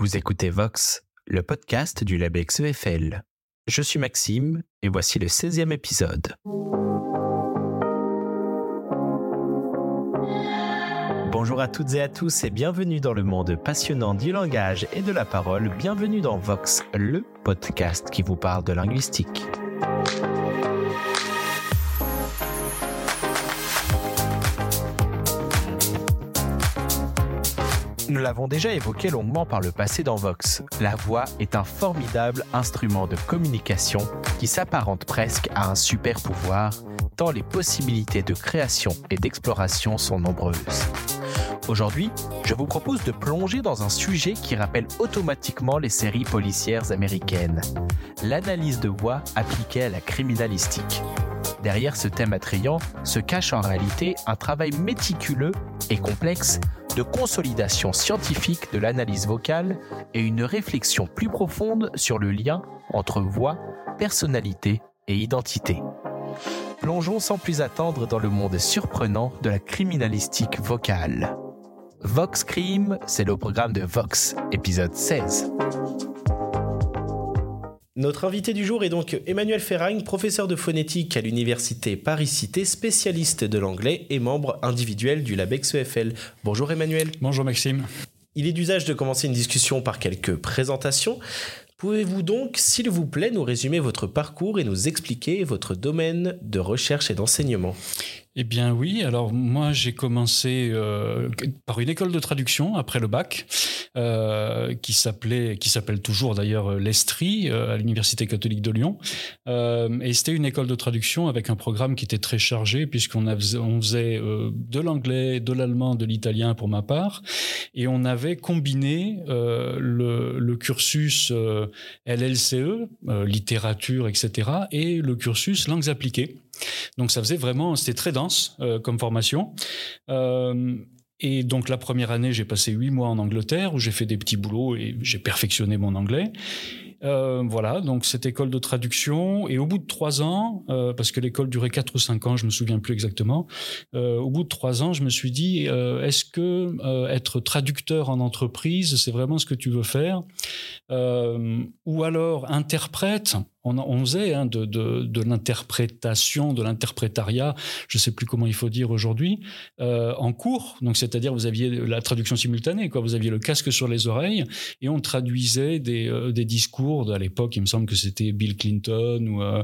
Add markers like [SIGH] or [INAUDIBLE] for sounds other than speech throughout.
Vous écoutez Vox, le podcast du LabEx EFL. Je suis Maxime et voici le 16e épisode. Bonjour à toutes et à tous et bienvenue dans le monde passionnant du langage et de la parole. Bienvenue dans Vox, le podcast qui vous parle de linguistique. Nous l'avons déjà évoqué longuement par le passé dans Vox. La voix est un formidable instrument de communication qui s'apparente presque à un super pouvoir, tant les possibilités de création et d'exploration sont nombreuses. Aujourd'hui, je vous propose de plonger dans un sujet qui rappelle automatiquement les séries policières américaines, l'analyse de voix appliquée à la criminalistique. Derrière ce thème attrayant se cache en réalité un travail méticuleux et complexe de consolidation scientifique de l'analyse vocale et une réflexion plus profonde sur le lien entre voix, personnalité et identité. Plongeons sans plus attendre dans le monde surprenant de la criminalistique vocale. Vox Crime, c'est le programme de Vox, épisode 16. Notre invité du jour est donc Emmanuel Ferragne, professeur de phonétique à l'université Paris-Cité, spécialiste de l'anglais et membre individuel du LabEx EFL. Bonjour Emmanuel. Bonjour Maxime. Il est d'usage de commencer une discussion par quelques présentations. Pouvez-vous donc, s'il vous plaît, nous résumer votre parcours et nous expliquer votre domaine de recherche et d'enseignement? Eh bien oui, alors moi j'ai commencé euh, par une école de traduction après le bac, euh, qui s'appelait, qui s'appelle toujours d'ailleurs l'Estrie à l'université catholique de Lyon, et c'était une école de traduction avec un programme qui était très chargé puisqu'on on faisait de l'anglais, de l'allemand, de l'italien pour ma part, et on avait combiné le, le, cursus LLCE, littérature, etc., et le cursus langues appliquées. Donc ça faisait vraiment, c'était très dense euh, comme formation. Euh, et donc la première année, j'ai passé huit mois en Angleterre où j'ai fait des petits boulots et j'ai perfectionné mon anglais. Euh, voilà, donc cette école de traduction. Et au bout de trois ans, parce que l'école durait quatre ou cinq ans, je me souviens plus exactement. Au bout de trois ans, je me suis dit, est-ce que être traducteur en entreprise, c'est vraiment ce que tu veux faire? Ou alors interprète on, faisait hein, de, de, l'interprétation, de l'interprétariat, je ne sais plus comment il faut dire aujourd'hui, euh, en cours. Donc, c'est-à-dire, vous aviez la traduction simultanée, quoi. Vous aviez le casque sur les oreilles et on traduisait des, euh, discours. À l'époque, il me semble que c'était Bill Clinton ou euh,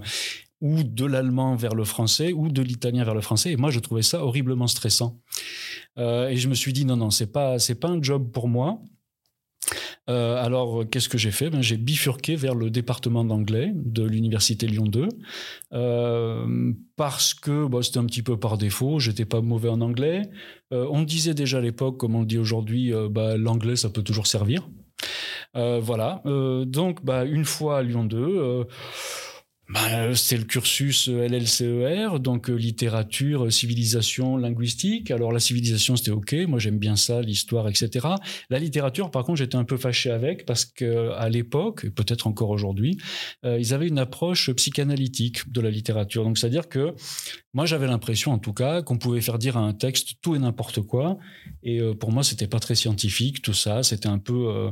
ou de l'allemand vers le français, ou de l'italien vers le français. Et moi, je trouvais ça horriblement stressant. Et je me suis dit, non, non, c'est pas, c'est pas un job pour moi. Euh, alors, qu'est-ce que j'ai fait? Ben, J'ai bifurqué vers le département d'anglais de l'université Lyon 2 euh, parce que c'était un petit peu par défaut. J'étais pas mauvais en anglais. Euh, on disait déjà à l'époque, comme on le dit aujourd'hui, bah, l'anglais ça peut toujours servir. Voilà. donc, bah, une fois à Lyon 2 bah, c'est le cursus LLCER, donc euh, littérature, civilisation, linguistique. Alors la civilisation, c'était OK, moi j'aime bien ça, l'histoire, etc. La littérature, par contre, j'étais un peu fâché avec parce que à l'époque, et peut-être encore aujourd'hui, euh, ils avaient une approche psychanalytique de la littérature. Donc c'est-à-dire que moi j'avais l'impression, en tout cas, qu'on pouvait faire dire à un texte tout et n'importe quoi. Et euh, pour moi, c'était pas très scientifique, tout ça. C'était un peu euh,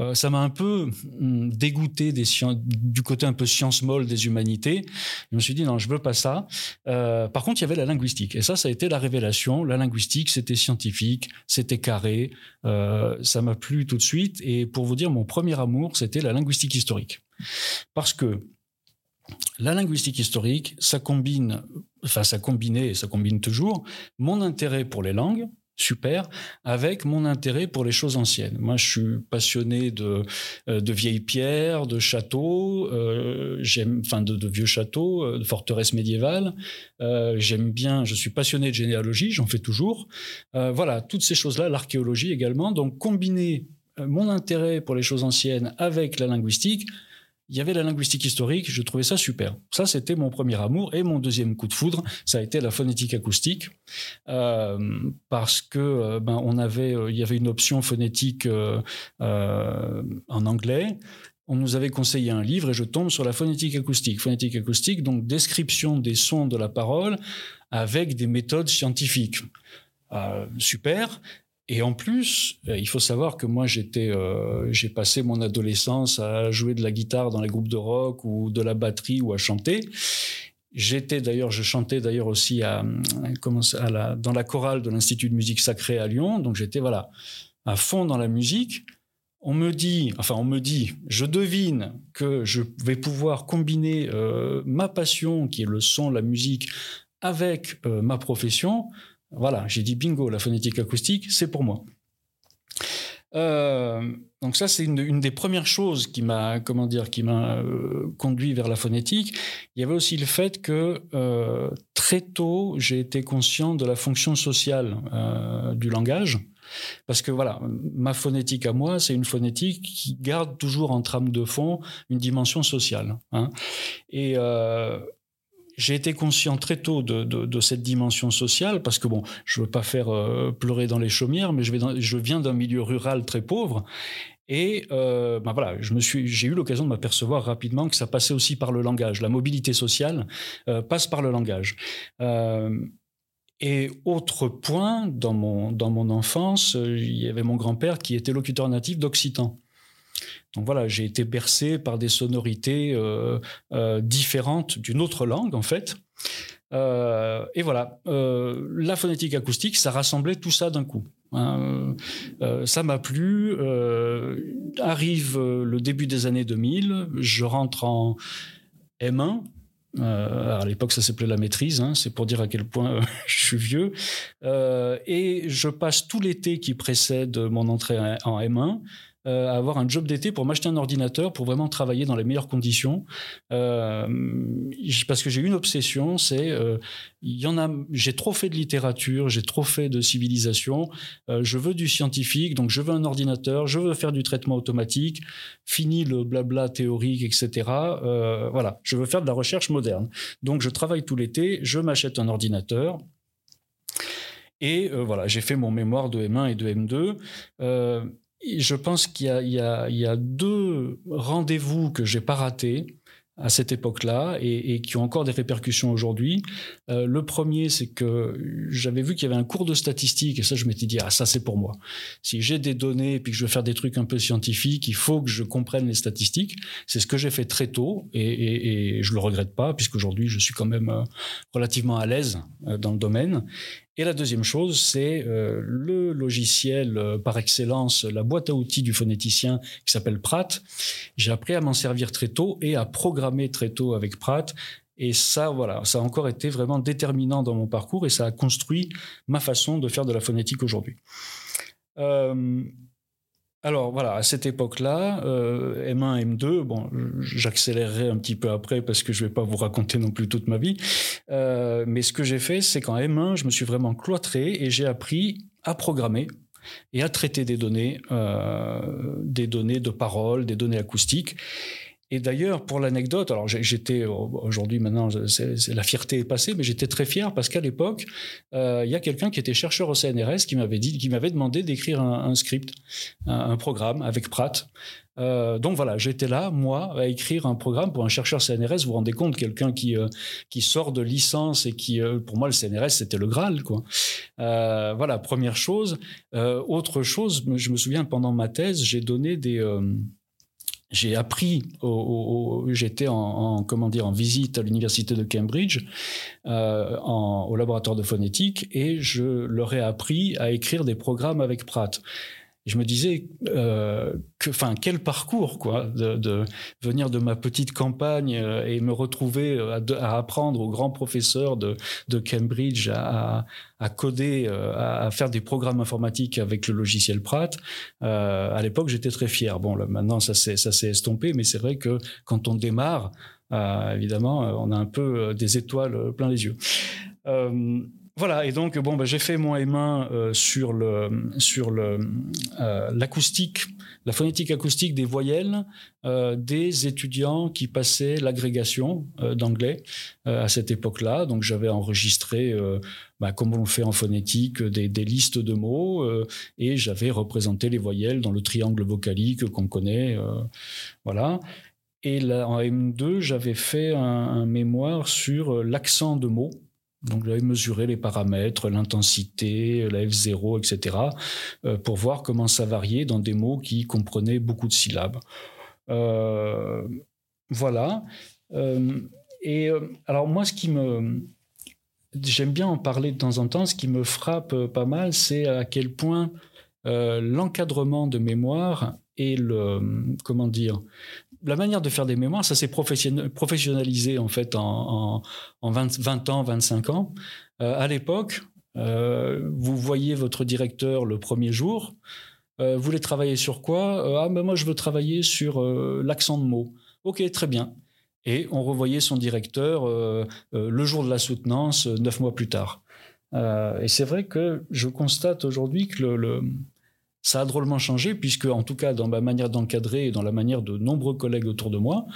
euh, ça m'a un peu hum, dégoûté des du côté un peu science molle des humanités. Je me suis dit non, je veux pas ça. Euh, par contre, il y avait la linguistique et ça, ça a été la révélation. La linguistique, c'était scientifique, c'était carré. Euh, ça m'a plu tout de suite. Et pour vous dire, mon premier amour, c'était la linguistique historique, parce que la linguistique historique, ça combine, enfin ça combinait et ça combine toujours mon intérêt pour les langues, super, avec mon intérêt pour les choses anciennes. Moi, je suis passionné de, euh, de vieilles pierres, de châteaux, euh, enfin, de, vieux châteaux, euh, de forteresses médiévales. J'aime bien, je suis passionné de généalogie, j'en fais toujours. Voilà, toutes ces choses-là, l'archéologie également. Donc, combiner mon intérêt pour les choses anciennes avec la linguistique, il y avait la linguistique historique, je trouvais ça super. Ça, c'était mon premier amour. Et mon deuxième coup de foudre, ça a été la phonétique acoustique, euh, parce que euh, ben, on avait, euh, il y avait une option phonétique en anglais. On nous avait conseillé un livre et je tombe sur la phonétique acoustique. Phonétique acoustique, donc description des sons de la parole avec des méthodes scientifiques. super. Et en plus, il faut savoir que moi, j'étais, j'ai passé mon adolescence à jouer de la guitare dans les groupes de rock ou de la batterie ou à chanter. J'étais d'ailleurs, je chantais d'ailleurs aussi la, dans la chorale de l'Institut de musique sacrée à Lyon. Donc j'étais voilà à fond dans la musique. On me dit, enfin on me dit, je devine que je vais pouvoir combiner euh, ma passion, qui est le son, la musique, avec euh, ma profession. Voilà, j'ai dit bingo, la phonétique acoustique, c'est pour moi. Euh, donc ça, c'est une, des premières choses qui m'a, comment dire, qui m'a euh, conduit vers la phonétique. Il y avait aussi le fait que euh, très tôt, j'ai été conscient de la fonction sociale du langage. Parce que voilà, ma phonétique à moi, c'est une phonétique qui garde toujours en trame de fond une dimension sociale. Hein. Et j'ai été conscient très tôt de, cette dimension sociale parce que bon, je veux pas faire euh, pleurer dans les chaumières, mais je, vais je viens d'un milieu rural très pauvre et euh, ben voilà, je me suis, j'ai eu l'occasion de m'apercevoir rapidement que ça passait aussi par le langage. La mobilité sociale euh, passe par le langage. et autre point, dans mon, dans mon enfance, il y avait mon grand-père qui était locuteur natif d'occitan. Donc voilà, j'ai été bercé par des sonorités euh, euh, différentes d'une autre langue en fait. Euh, et voilà, la phonétique acoustique, ça rassemblait tout ça d'un coup. Hein. ça m'a plu. arrive le début des années 2000, je rentre en M1. à l'époque, ça s'appelait la maîtrise, hein, c'est pour dire à quel point [LAUGHS] je suis vieux. et je passe tout l'été qui précède mon entrée en M1 euh, avoir un job d'été pour m'acheter un ordinateur pour vraiment travailler dans les meilleures conditions. Euh, parce que j'ai une obsession, c'est euh, il y en a, j'ai trop fait de littérature, j'ai trop fait de civilisation. je veux du scientifique, donc je veux un ordinateur, je veux faire du traitement automatique. Fini le blabla théorique, etc. voilà, je veux faire de la recherche moderne. Donc je travaille tout l'été, je m'achète un ordinateur. Et voilà, j'ai fait mon mémoire de M1 et de M2 je pense qu'il y, a deux rendez-vous que j'ai pas ratés à cette époque-là et, qui ont encore des répercussions aujourd'hui. Euh, le premier, c'est que j'avais vu qu'il y avait un cours de statistique et ça, je m'étais dit, ah, ça, c'est pour moi. Si j'ai des données et puis que je veux faire des trucs un peu scientifiques, il faut que je comprenne les statistiques. C'est ce que j'ai fait très tôt et, et, et je le regrette pas puisqu'aujourd'hui, je suis quand même euh, relativement à l'aise euh, dans le domaine. Et la deuxième chose, c'est euh, le logiciel euh, par excellence, la boîte à outils du phonéticien qui s'appelle Pratt. J'ai appris à m'en servir très tôt et à programmer très tôt avec Pratt. Et ça, voilà, ça a encore été vraiment déterminant dans mon parcours et ça a construit ma façon de faire de la phonétique aujourd'hui. Euh, alors voilà, à cette époque-là, euh, M1, M2, bon, j'accélérerai un petit peu après parce que je vais pas vous raconter non plus toute ma vie. Euh, mais ce que j'ai fait, c'est qu'en M1, je me suis vraiment cloîtré et j'ai appris à programmer et à traiter des données, euh, des données de parole, des données acoustiques. Et d'ailleurs, pour l'anecdote, alors j'étais aujourd'hui maintenant, c'est la fierté est passée, mais j'étais très fier parce qu'à l'époque, euh, il y a quelqu'un qui était chercheur au CNRS qui m'avait dit, qui m'avait demandé d'écrire un, script, un, programme avec Pratt. Euh, donc voilà, j'étais là, moi, à écrire un programme pour un chercheur CNRS. Vous vous rendez compte, quelqu'un qui euh, qui sort de licence et qui, pour moi, le CNRS c'était le Graal, quoi. voilà, première chose. autre chose, je me souviens pendant ma thèse, j'ai donné des j'ai appris, j'étais en, comment dire en visite à l'université de Cambridge, euh, en, au laboratoire de phonétique, et je leur ai appris à écrire des programmes avec Pratt je me disais euh, que, enfin, quel parcours quoi, de, venir de ma petite campagne euh, et me retrouver à, à apprendre aux grands professeurs de, de Cambridge à, à coder, euh, à, faire des programmes informatiques avec le logiciel Pratt. Euh, à l'époque, j'étais très fier. Bon, là, maintenant, ça s'est ça s'est estompé, mais c'est vrai que quand on démarre, euh, évidemment, on a un peu des étoiles plein les yeux. Euh, voilà, et donc bon, bah, j'ai fait mon M1 euh, sur le sur le euh, l'acoustique, la phonétique acoustique des voyelles euh, des étudiants qui passaient l'agrégation d'anglais à cette époque-là. Donc j'avais enregistré, bah, comme on fait en phonétique, des, des listes de mots et j'avais représenté les voyelles dans le triangle vocalique qu'on connaît, voilà. Et en M2, j'avais fait un mémoire sur l'accent de mots Donc j'avais mesuré les paramètres, l'intensité, la F0, etc., euh, pour voir comment ça variait dans des mots qui comprenaient beaucoup de syllabes. Euh, voilà. Euh, et alors moi, ce qui me... J'aime bien en parler de temps en temps. Ce qui me frappe pas mal, c'est à quel point l'encadrement de mémoire et le... Comment dire la manière de faire des mémoires, ça s'est professionnalisé en fait en, 20, ans, 25 ans. Euh, à l'époque, euh, vous voyez votre directeur le premier jour. Euh, vous voulez travailler sur quoi? Ah ben moi je veux travailler sur l'accent de mots. Ok, très bien. Et on revoyait son directeur le jour de la soutenance, neuf mois plus tard. et c'est vrai que je constate aujourd'hui que le ça a drôlement changé puisque, en tout cas, dans ma manière d'encadrer et dans la manière de nombreux collègues autour de moi,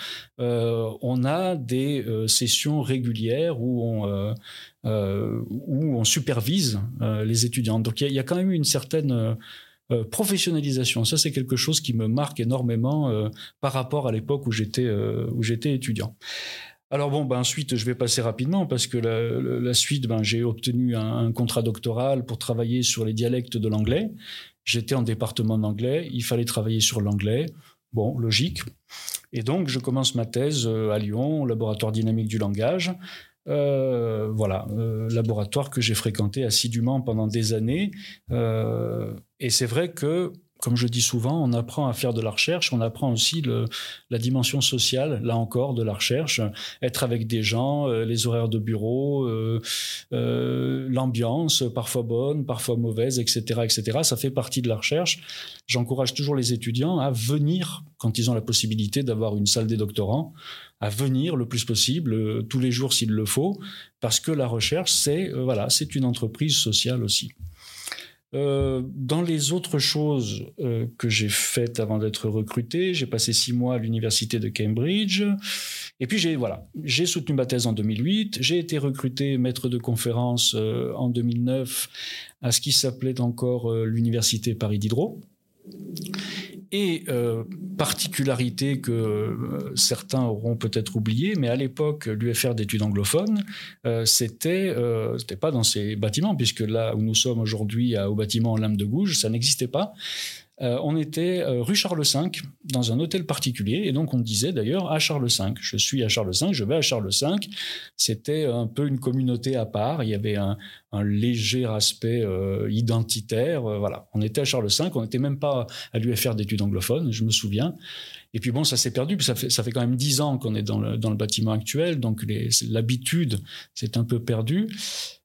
euh, on a des euh, sessions régulières où on, euh, supervise les étudiants. Donc il y, a quand même une certaine professionnalisation. Ça, c'est quelque chose qui me marque énormément par rapport à l'époque où j'étais où étudiant. Alors bon, ben ensuite, je vais passer rapidement parce que la, suite, ben, j'ai obtenu un, contrat doctoral pour travailler sur les dialectes de l'anglais. J'étais en département d'anglais, il fallait travailler sur l'anglais. Bon, logique. Et donc, je commence ma thèse euh, à Lyon, au laboratoire dynamique du langage. Euh, voilà, euh, laboratoire que j'ai fréquenté assidûment pendant des années. et c'est vrai que comme je dis souvent, on apprend à faire de la recherche, on apprend aussi la dimension sociale, là encore, de la recherche, être avec des gens, euh, les horaires de bureau, euh, euh, l'ambiance, parfois bonne, parfois mauvaise, etc., etc. Ça fait partie de la recherche. J'encourage toujours les étudiants à venir, quand ils ont la possibilité d'avoir une salle des doctorants, à venir le plus possible, tous les jours s'il le faut, parce que la recherche, c'est voilà, c'est une entreprise sociale aussi. Euh, dans les autres choses euh, que j'ai faites avant d'être recruté, j'ai passé six mois à l'université de Cambridge. Et puis j'ai voilà, j'ai soutenu ma thèse en 2008. J'ai été recruté maître de conférence euh, en 2009 à ce qui s'appelait encore l'université Paris Diderot. Et euh, particularité que euh, certains auront peut-être oublié, mais à l'époque, l'UFR d'études anglophones, euh, c'était c'était pas dans ces bâtiments, puisque là où nous sommes aujourd'hui, au bâtiment en lame de gouge, ça n'existait pas. Euh, on était euh, rue Charles V, dans un hôtel particulier, et donc on disait d'ailleurs à Charles V. Je suis à Charles V, je vais à Charles V. C'était un peu une communauté à part. Il y avait un, léger aspect euh, identitaire. voilà, on était à Charles V. On n'était même pas à l'UFR d'études anglophones, je me souviens. Et puis bon, ça s'est perdu. Ça fait, ça fait quand même dix ans qu'on est dans le, dans le bâtiment actuel, donc l'habitude s'est un peu perdue.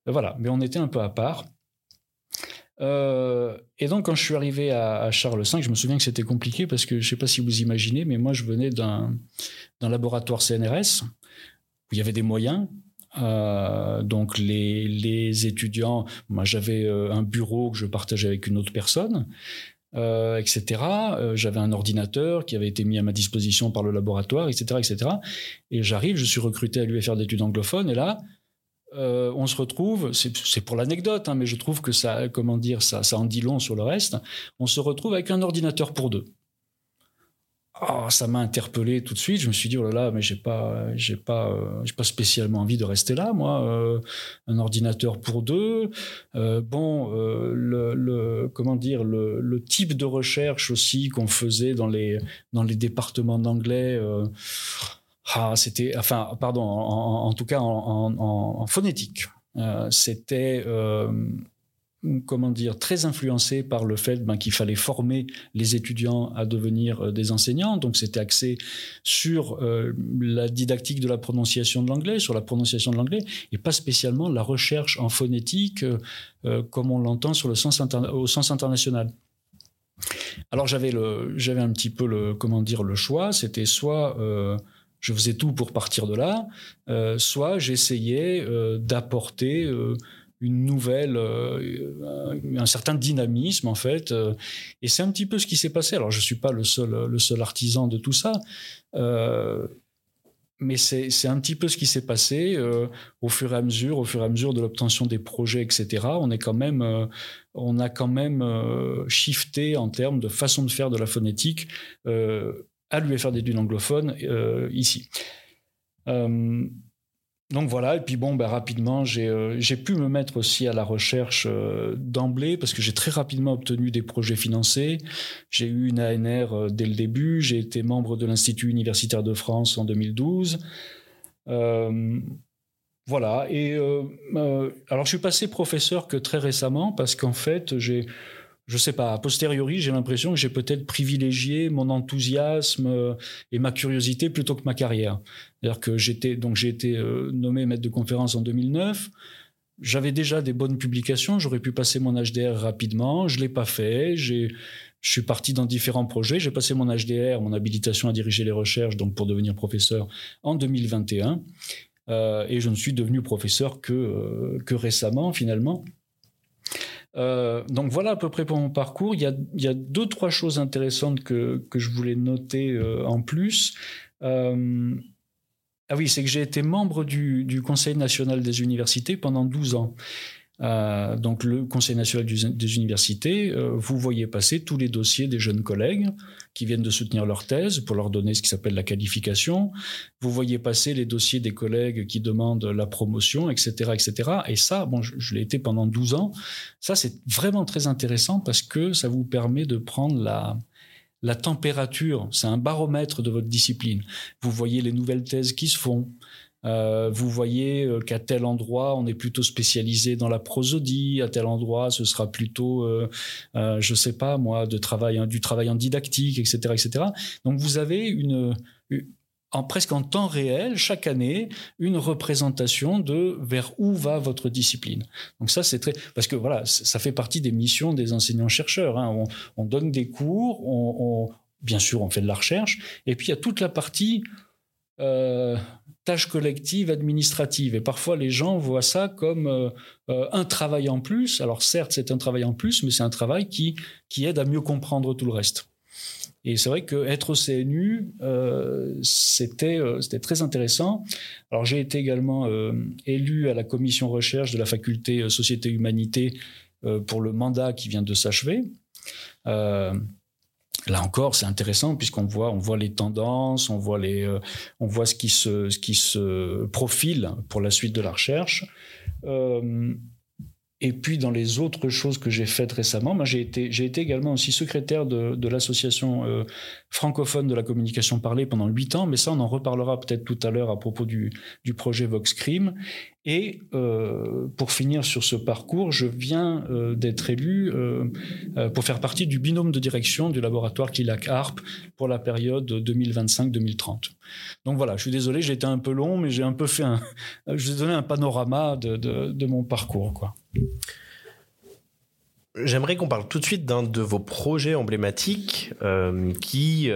Voilà, mais on était un peu à part. Euh, et donc, quand je suis arrivé à, Charles V, je me souviens que c'était compliqué parce que je ne sais pas si vous imaginez, mais moi, je venais d'un laboratoire CNRS où il y avait des moyens. Euh, donc, les, étudiants, moi, j'avais euh, un bureau que je partageais avec une autre personne. Etc. J'avais un ordinateur qui avait été mis à ma disposition par le laboratoire, etc., etc. Et j'arrive, je suis recruté à l'UFR d'études anglophones, et là, euh, on se retrouve, c'est pour l'anecdote, hein, mais je trouve que ça, comment dire, ça, ça en dit long sur le reste. On se retrouve avec un ordinateur pour deux. Oh, ça m'a interpellé tout de suite. Je me suis dit oh là là, mais j'ai pas, j'ai pas, euh, j'ai pas spécialement envie de rester là, moi. Euh, un ordinateur pour deux. bon, le, comment dire, le, le, type de recherche aussi qu'on faisait dans les dans les départements d'anglais ah, c'était, enfin, pardon, en, tout cas en, phonétique. Euh, c'était, euh, comment dire, très influencé par le fait ben, qu'il fallait former les étudiants à devenir euh, des enseignants. Donc, c'était axé sur la didactique de la prononciation de l'anglais, sur la prononciation de l'anglais, et pas spécialement la recherche en phonétique comme on l'entend sur le sens au sens international. Alors, j'avais j'avais un petit peu le, comment dire, le choix. C'était soit je faisais tout pour partir de là, euh, soit j'essayais euh, d'apporter euh, une nouvelle, un certain dynamisme en fait. et c'est un petit peu ce qui s'est passé. Alors je suis pas le seul, le seul artisan de tout ça. mais c'est un petit peu ce qui s'est passé au fur et à mesure, au fur et à mesure de l'obtention des projets, etc. On est quand même, on a quand même shifté en termes de façon de faire de la phonétique à l'UFR d'études anglophones euh, ici. Euh, donc voilà, et puis bon, ben, rapidement, j'ai pu me mettre aussi à la recherche d'emblée parce que j'ai très rapidement obtenu des projets financés. J'ai eu une ANR dès le début, j'ai été membre de l'Institut universitaire de France en 2012. Voilà. Et euh, euh, alors, je suis passé professeur que très récemment parce qu'en fait, j'ai, je sais pas, a posteriori, j'ai l'impression que j'ai peut-être privilégié mon enthousiasme euh, et ma curiosité plutôt que ma carrière. C'est-à-dire que j'étais, donc j'ai été nommé maître de conférence en 2009. J'avais déjà des bonnes publications, j'aurais pu passer mon HDR rapidement, je l'ai pas fait. J'ai, je suis parti dans différents projets. J'ai passé mon HDR, mon habilitation à diriger les recherches, donc pour devenir professeur en 2021. Euh, et je ne suis devenu professeur que, euh, que récemment finalement. Euh, donc voilà à peu près pour mon parcours. Il y a, deux, trois choses intéressantes que, je voulais noter en plus. ah oui, c'est que j'ai été membre du, Conseil national des universités pendant 12 ans. Euh, donc le Conseil national des universités, euh, vous voyez passer tous les dossiers des jeunes collègues qui viennent de soutenir leur thèse pour leur donner ce qui s'appelle la qualification. Vous voyez passer les dossiers des collègues qui demandent la promotion, etc., etc. Et ça, bon, je, l'ai été pendant 12 ans. Ça, c'est vraiment très intéressant parce que ça vous permet de prendre la, la température, c'est un baromètre de votre discipline. Vous voyez les nouvelles thèses qui se font, euh, vous voyez euh, qu'à tel endroit, on est plutôt spécialisé dans la prosodie, à tel endroit, ce sera plutôt, euh, euh je sais pas moi, travail, du travail en didactique, etc., etc. Donc vous avez une, presque en temps réel, chaque année, une représentation de vers où va votre discipline. Donc ça, c'est très parce que voilà, ça fait partie des missions des enseignants-chercheurs. Hein. On, on, donne des cours, bien sûr, on fait de la recherche, et puis il y a toute la partie euh, tâche collective administrative. Et parfois, les gens voient ça comme euh, euh, un travail en plus. Alors certes, c'est un travail en plus, mais c'est un travail qui, qui aide à mieux comprendre tout le reste. Et c'est vrai qu'être au CNU, c'était c'était très intéressant. Alors j'ai été également élu à la commission recherche de la faculté Société Humanité pour le mandat qui vient de s'achever. Là encore, c'est intéressant puisqu'on voit, on voit les tendances, on voit les, euh, on voit ce qui se, ce qui se profile pour la suite de la recherche. Euh, et puis dans les autres choses que j'ai faites récemment, j'ai été, été également aussi secrétaire de, de l'association euh, francophone de la communication parlée pendant huit ans, mais ça on en reparlera peut-être tout à l'heure à propos du, du projet Voxcrime. Et euh, pour finir sur ce parcours, je viens euh, d'être élu euh, pour faire partie du binôme de direction du laboratoire Kilac Harp pour la période 2025-2030. Donc voilà, je suis désolé, j'ai été un peu long, mais j'ai un peu fait un, je vous ai donné un panorama de, mon parcours. J'aimerais qu'on parle tout de suite d'un de vos projets emblématiques qui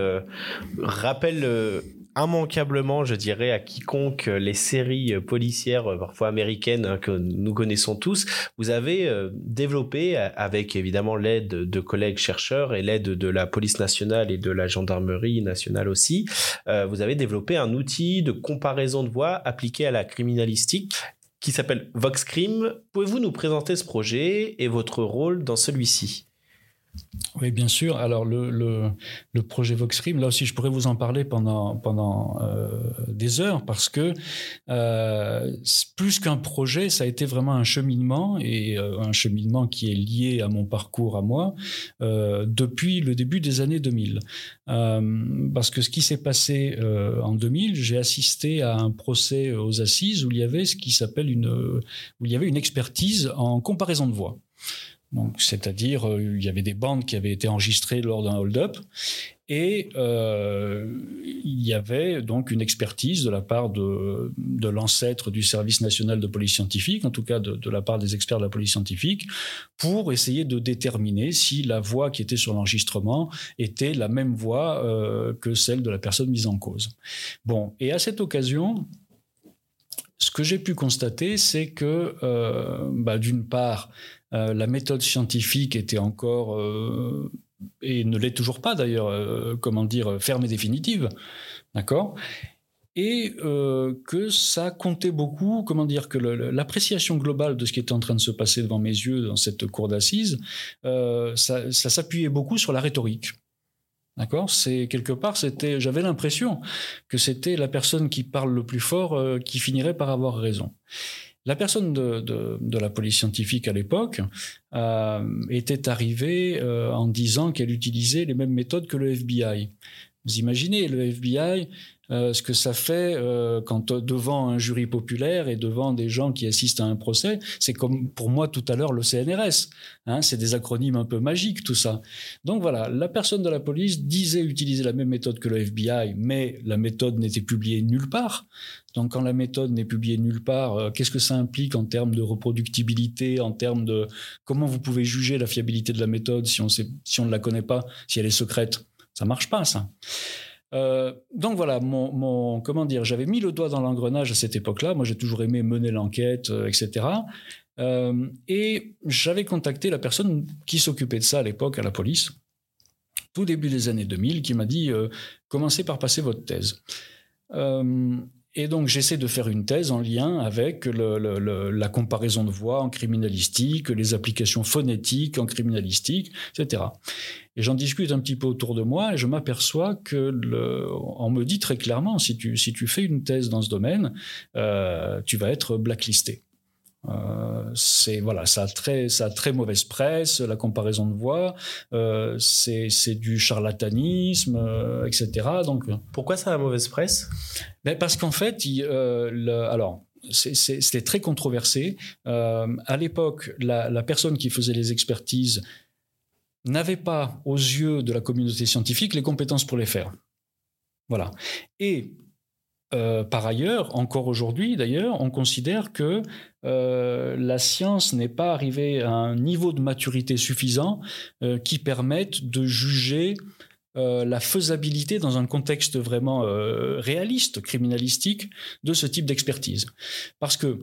rappelle immanquablement, je dirais, à quiconque les séries policières, parfois américaines, hein, que nous connaissons tous. Vous avez développé, avec évidemment l'aide de collègues chercheurs et l'aide de la police nationale et de la gendarmerie nationale aussi, vous avez développé un outil de comparaison de voix appliqué à la criminalistique qui s'appelle Voxcrime. Pouvez-vous nous présenter ce projet et votre rôle dans celui-ci? Oui, bien sûr. Alors, le, le, le, projet Voxrim, là aussi, je pourrais vous en parler pendant, pendant euh, des heures parce que euh, plus qu'un projet, ça a été vraiment un cheminement et euh, un cheminement qui est lié à mon parcours à moi depuis le début des années 2000. Euh, parce que ce qui s'est passé en 2000, j'ai assisté à un procès aux assises où il y avait ce qui s'appelle une, où il y avait une expertise en comparaison de voix c'est-à-dire, euh, il y avait des bandes qui avaient été enregistrées lors d'un hold-up, et euh, il y avait donc une expertise de la part de, de l'ancêtre du service national de police scientifique, en tout cas de, la part des experts de la police scientifique, pour essayer de déterminer si la voix qui était sur l'enregistrement était la même voix euh, que celle de la personne mise en cause. Bon, et à cette occasion, ce que j'ai pu constater, c'est que, bah, d'une part, euh, la méthode scientifique était encore, euh, et ne l'est toujours pas d'ailleurs, euh, comment dire, ferme et définitive, d'accord? Et que ça comptait beaucoup, comment dire, que l'appréciation globale de ce qui était en train de se passer devant mes yeux dans cette cour d'assises, ça, s'appuyait beaucoup sur la rhétorique. D'accord? C'est quelque part, c'était, j'avais l'impression que c'était la personne qui parle le plus fort qui finirait par avoir raison. La personne de, la police scientifique à l'époque euh, était arrivée euh, en disant qu'elle utilisait les mêmes méthodes que le FBI. Vous imaginez, le FBI, euh, ce que ça fait euh, quand euh, devant un jury populaire et devant des gens qui assistent à un procès, c'est comme pour moi tout à l'heure le CNRS. Hein, c'est des acronymes un peu magiques tout ça. Donc voilà, la personne de la police disait utiliser la même méthode que le FBI, mais la méthode n'était publiée nulle part. Donc quand la méthode n'est publiée nulle part, qu'est-ce que ça implique en termes de reproductibilité, en termes de comment vous pouvez juger la fiabilité de la méthode si on si on ne la connaît pas, si elle est secrète? Ça marche pas ça. Euh, donc voilà, mon, comment dire, j'avais mis le doigt dans l'engrenage à cette époque-là. Moi, j'ai toujours aimé mener l'enquête, euh, etc. Euh, et j'avais contacté la personne qui s'occupait de ça à l'époque à la police, tout début des années 2000, qui m'a dit commencez par passer votre thèse. Et donc j'essaie de faire une thèse en lien avec le, le, le, la comparaison de voix en criminalistique, les applications phonétiques en criminalistique, etc. Et j'en discute un petit peu autour de moi et je m'aperçois que on me dit très clairement si tu si tu fais une thèse dans ce domaine, euh, tu vas être blacklisté. Euh, c'est voilà, ça a très, ça a très mauvaise presse, la comparaison de voix, euh, c'est c'est du charlatanisme, euh, etc. Donc pourquoi ça a mauvaise presse? Ben parce qu'en fait, il, le, alors c'était très controversé. À l'époque, la, la personne qui faisait les expertises n'avait pas, aux yeux de la communauté scientifique, les compétences pour les faire. Voilà. Et par ailleurs, encore aujourd'hui d'ailleurs, on considère que euh, la science n'est pas arrivée à un niveau de maturité suffisant euh, qui permette de juger euh, la faisabilité dans un contexte vraiment réaliste, criminalistique, de ce type d'expertise. Parce que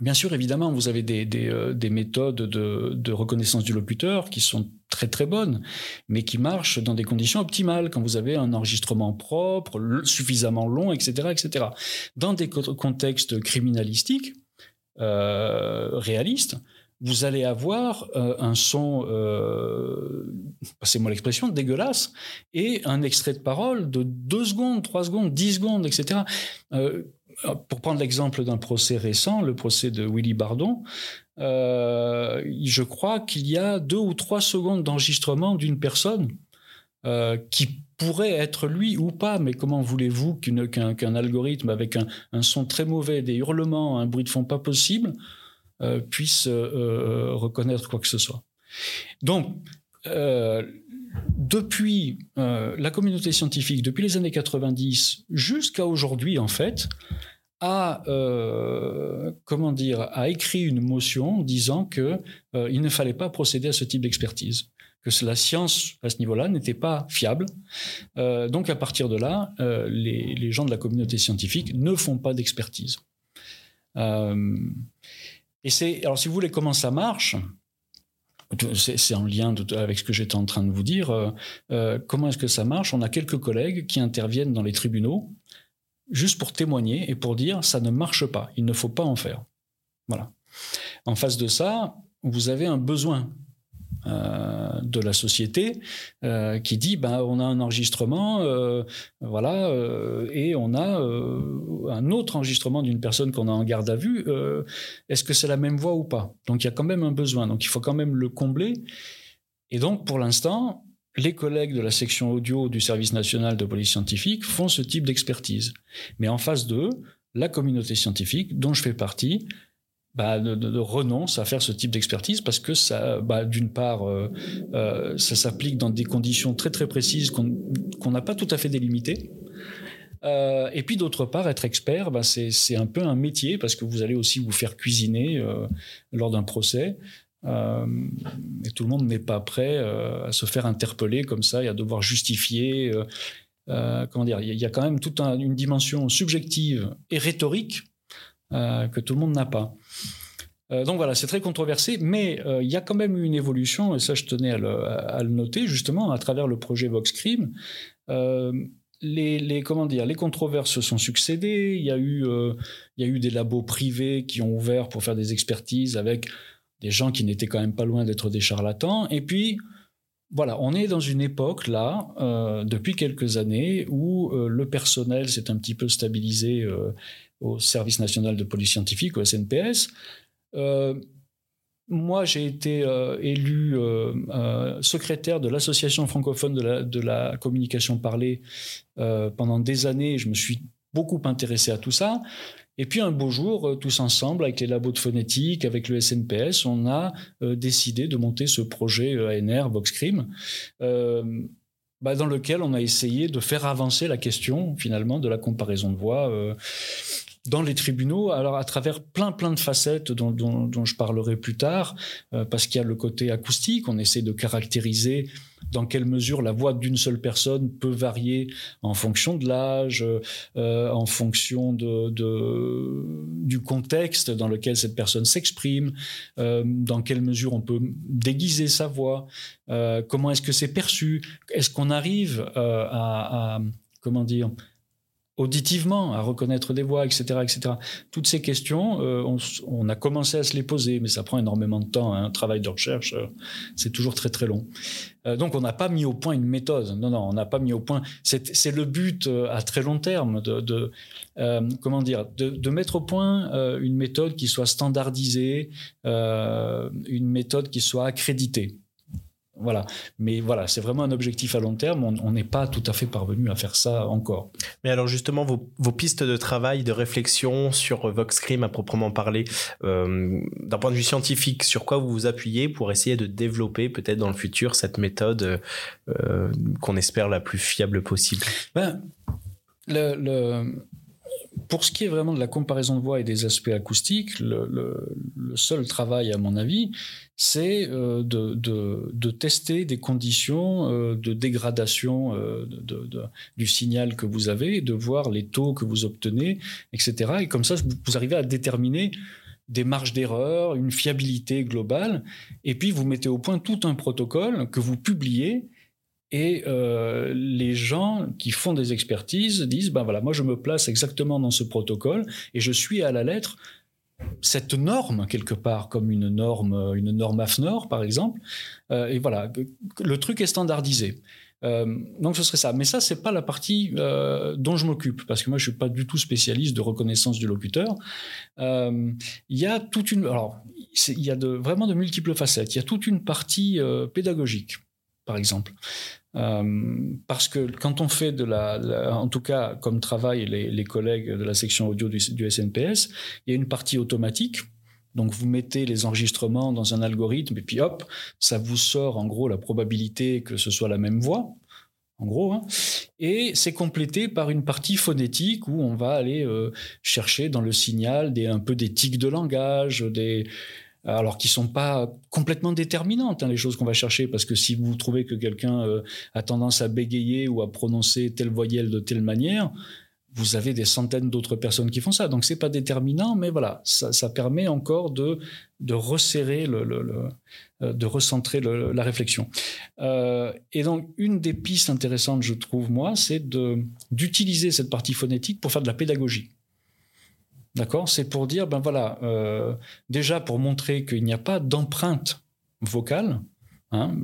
Bien sûr, évidemment, vous avez des, des, des méthodes de, de, reconnaissance du locuteur qui sont très très bonnes, mais qui marchent dans des conditions optimales, quand vous avez un enregistrement propre, suffisamment long, etc. etc. Dans des contextes criminalistiques, euh, réalistes, vous allez avoir euh, un son, euh, passez-moi l'expression, dégueulasse, et un extrait de parole de 2 secondes, 3 secondes, 10 secondes, etc. Euh, pour prendre l'exemple d'un procès récent, le procès de Willy Bardon, je crois qu'il y a deux ou trois secondes d'enregistrement d'une personne qui pourrait être lui ou pas, mais comment voulez-vous qu'un qu algorithme avec un, son très mauvais, des hurlements, un bruit de fond pas possible, euh, puisse euh, reconnaître quoi que ce soit? Donc, euh, depuis euh, la communauté scientifique, depuis les années 90 jusqu'à aujourd'hui, en fait, a euh, comment dire a écrit une motion disant que euh, il ne fallait pas procéder à ce type d'expertise que la science à ce niveau-là n'était pas fiable euh, donc à partir de là euh, les, gens de la communauté scientifique ne font pas d'expertise euh, et c'est alors si vous voulez comment ça marche c'est en lien avec ce que j'étais en train de vous dire. Comment est-ce que ça marche? On a quelques collègues qui interviennent dans les tribunaux juste pour témoigner et pour dire ça ne marche pas, il ne faut pas en faire. Voilà. En face de ça, vous avez un besoin euh, de la société euh, qui dit ben on a un enregistrement euh, voilà et on a un autre enregistrement d'une personne qu'on a en garde à vue est-ce que c'est la même voix ou pas? Donc il y a quand même un besoin. Donc il faut quand même le combler. Et donc pour l'instant les collègues de la section audio du service national de police scientifique font ce type d'expertise. Mais en face d'eux la communauté scientifique dont je fais partie bah, de, renonce à faire ce type d'expertise parce que ça, bah, d'une part, euh, euh, ça s'applique dans des conditions très très précises qu'on qu n'a pas tout à fait délimitées. Euh, et puis d'autre part, être expert, bah, c'est un peu un métier parce que vous allez aussi vous faire cuisiner lors d'un procès. Et tout le monde n'est pas prêt à se faire interpeller comme ça et à devoir justifier. Comment dire Il y a quand même toute un, une dimension subjective et rhétorique que tout le monde n'a pas. Euh, donc voilà, c'est très controversé, mais euh, il y a quand même eu une évolution, et ça je tenais à le, noter justement à travers le projet VoxCrime. Euh, les, les, comment dire, les controverses se sont succédées. Il y a eu, euh, il y a eu des labos privés qui ont ouvert pour faire des expertises avec des gens qui n'étaient quand même pas loin d'être des charlatans. Et puis, voilà, on est dans une époque là, euh, depuis quelques années, où euh, le personnel s'est un petit peu stabilisé euh, au Service national de police scientifique, au SNPS. moi, j'ai été élu secrétaire de l'association francophone de la, de la, communication parlée pendant des années. Je me suis beaucoup intéressé à tout ça. Et puis un beau jour, euh, tous ensemble, avec les labos de phonétique, avec le SNPS, on a euh, décidé de monter ce projet euh, ANR VoxCrim, bah, dans lequel on a essayé de faire avancer la question finalement de la comparaison de voix dans les tribunaux, alors à travers plein plein de facettes dont, dont, je parlerai plus tard, parce qu'il y a le côté acoustique, on essaie de caractériser dans quelle mesure la voix d'une seule personne peut varier en fonction de l'âge, euh, en fonction de, du contexte dans lequel cette personne s'exprime, euh, dans quelle mesure on peut déguiser sa voix, euh, comment est-ce que c'est perçu, est-ce qu'on arrive à, à, comment dire, auditivement, à reconnaître des voix, etc., etc. Toutes ces questions, euh, on, a commencé à se les poser, mais ça prend énormément de temps. Hein. Un travail de recherche, euh, c'est toujours très très long. Euh, donc, on n'a pas mis au point une méthode. Non, non, on n'a pas mis au point. C'est le but à très long terme de, comment dire, de, mettre au point une méthode qui soit standardisée, une méthode qui soit accréditée. Voilà. Mais voilà, c'est vraiment un objectif à long terme. On n'est pas tout à fait parvenu à faire ça encore. Mais alors justement, vos, pistes de travail, de réflexion sur VoxCrim à proprement parler, euh, d'un point de vue scientifique, sur quoi vous vous appuyez pour essayer de développer peut-être dans le futur cette méthode euh, qu'on espère la plus fiable possible? Ben, le, pour ce qui est vraiment de la comparaison de voix et des aspects acoustiques, le, seul travail, à mon avis, c'est euh, de, tester des conditions euh, de dégradation euh, du signal que vous avez, de voir les taux que vous obtenez, etc. Et comme ça, vous arrivez à déterminer des marges d'erreur, une fiabilité globale, et puis vous mettez au point tout un protocole que vous publiez et euh, les gens qui font des expertises disent, ben voilà, moi je me place exactement dans ce protocole et je suis à la lettre cette norme quelque part comme une norme, une norme AFNOR par exemple. Euh, et voilà, le truc est standardisé. Euh, donc ce serait ça. Mais ça, c'est pas la partie euh, dont je m'occupe, parce que moi, je suis pas du tout spécialiste de reconnaissance du locuteur. Euh, il y a toute une, alors, il y a de, vraiment de multiples facettes. Il y a toute une partie euh, pédagogique, par exemple. Euh, parce que quand on fait de la, en tout cas comme travail les, collègues de la section audio du, du, SNPS, il y a une partie automatique. Donc vous mettez les enregistrements dans un algorithme et puis hop, ça vous sort en gros la probabilité que ce soit la même voix. En gros, hein. et c'est complété par une partie phonétique où on va aller euh, chercher dans le signal des un peu des tics de langage, des alors qui sont pas complètement déterminantes hein, les choses qu'on va chercher parce que si vous trouvez que quelqu'un euh, a tendance à bégayer ou à prononcer telle voyelle de telle manière vous avez des centaines d'autres personnes qui font ça. Donc c'est pas déterminant mais voilà ça, permet encore de de resserrer le, euh, de recentrer la réflexion. Euh, et donc une des pistes intéressantes je trouve moi c'est d'utiliser cette partie phonétique pour faire de la pédagogie D'accord C'est pour dire, ben voilà, euh, déjà pour montrer qu'il n'y a pas d'empreinte vocale. Hein.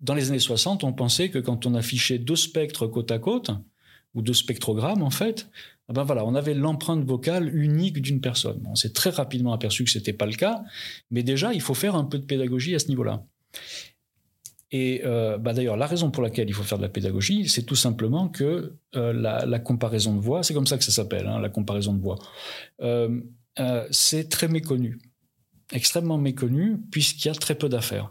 Dans les années 60, on pensait que quand on affichait deux spectres côte à côte, ou deux spectrogrammes en fait, ben voilà, on avait l'empreinte vocale unique d'une personne. On s'est très rapidement aperçu que ce n'était pas le cas, mais déjà, il faut faire un peu de pédagogie à ce niveau-là. Et euh, bah d'ailleurs, la raison pour laquelle il faut faire de la pédagogie, c'est tout simplement que euh, la, comparaison de voix, c'est comme ça que ça s'appelle, hein, la comparaison de voix, euh, c'est très méconnu, extrêmement méconnu, puisqu'il y a très peu d'affaires.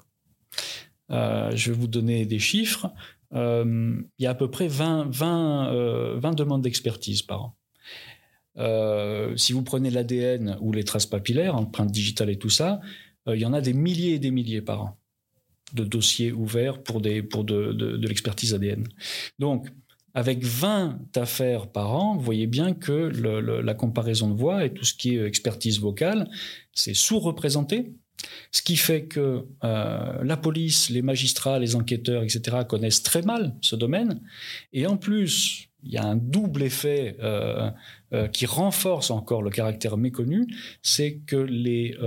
je vais vous donner des chiffres. il y a à peu près 20, 20, 20 demandes d'expertise par an. si vous prenez l'ADN ou les traces papillaires, empreintes digitales et tout ça, il y en a des milliers et des milliers par an de dossiers ouverts pour, des, pour de, de, l'expertise ADN. Donc, avec 20 affaires par an, vous voyez bien que la comparaison de voix et tout ce qui est expertise vocale, c'est sous-représenté. Ce qui fait que euh, la police, les magistrats, les enquêteurs, etc., connaissent très mal ce domaine. Et en plus, il y a un double effet euh, euh, qui renforce encore le caractère méconnu, c'est que les,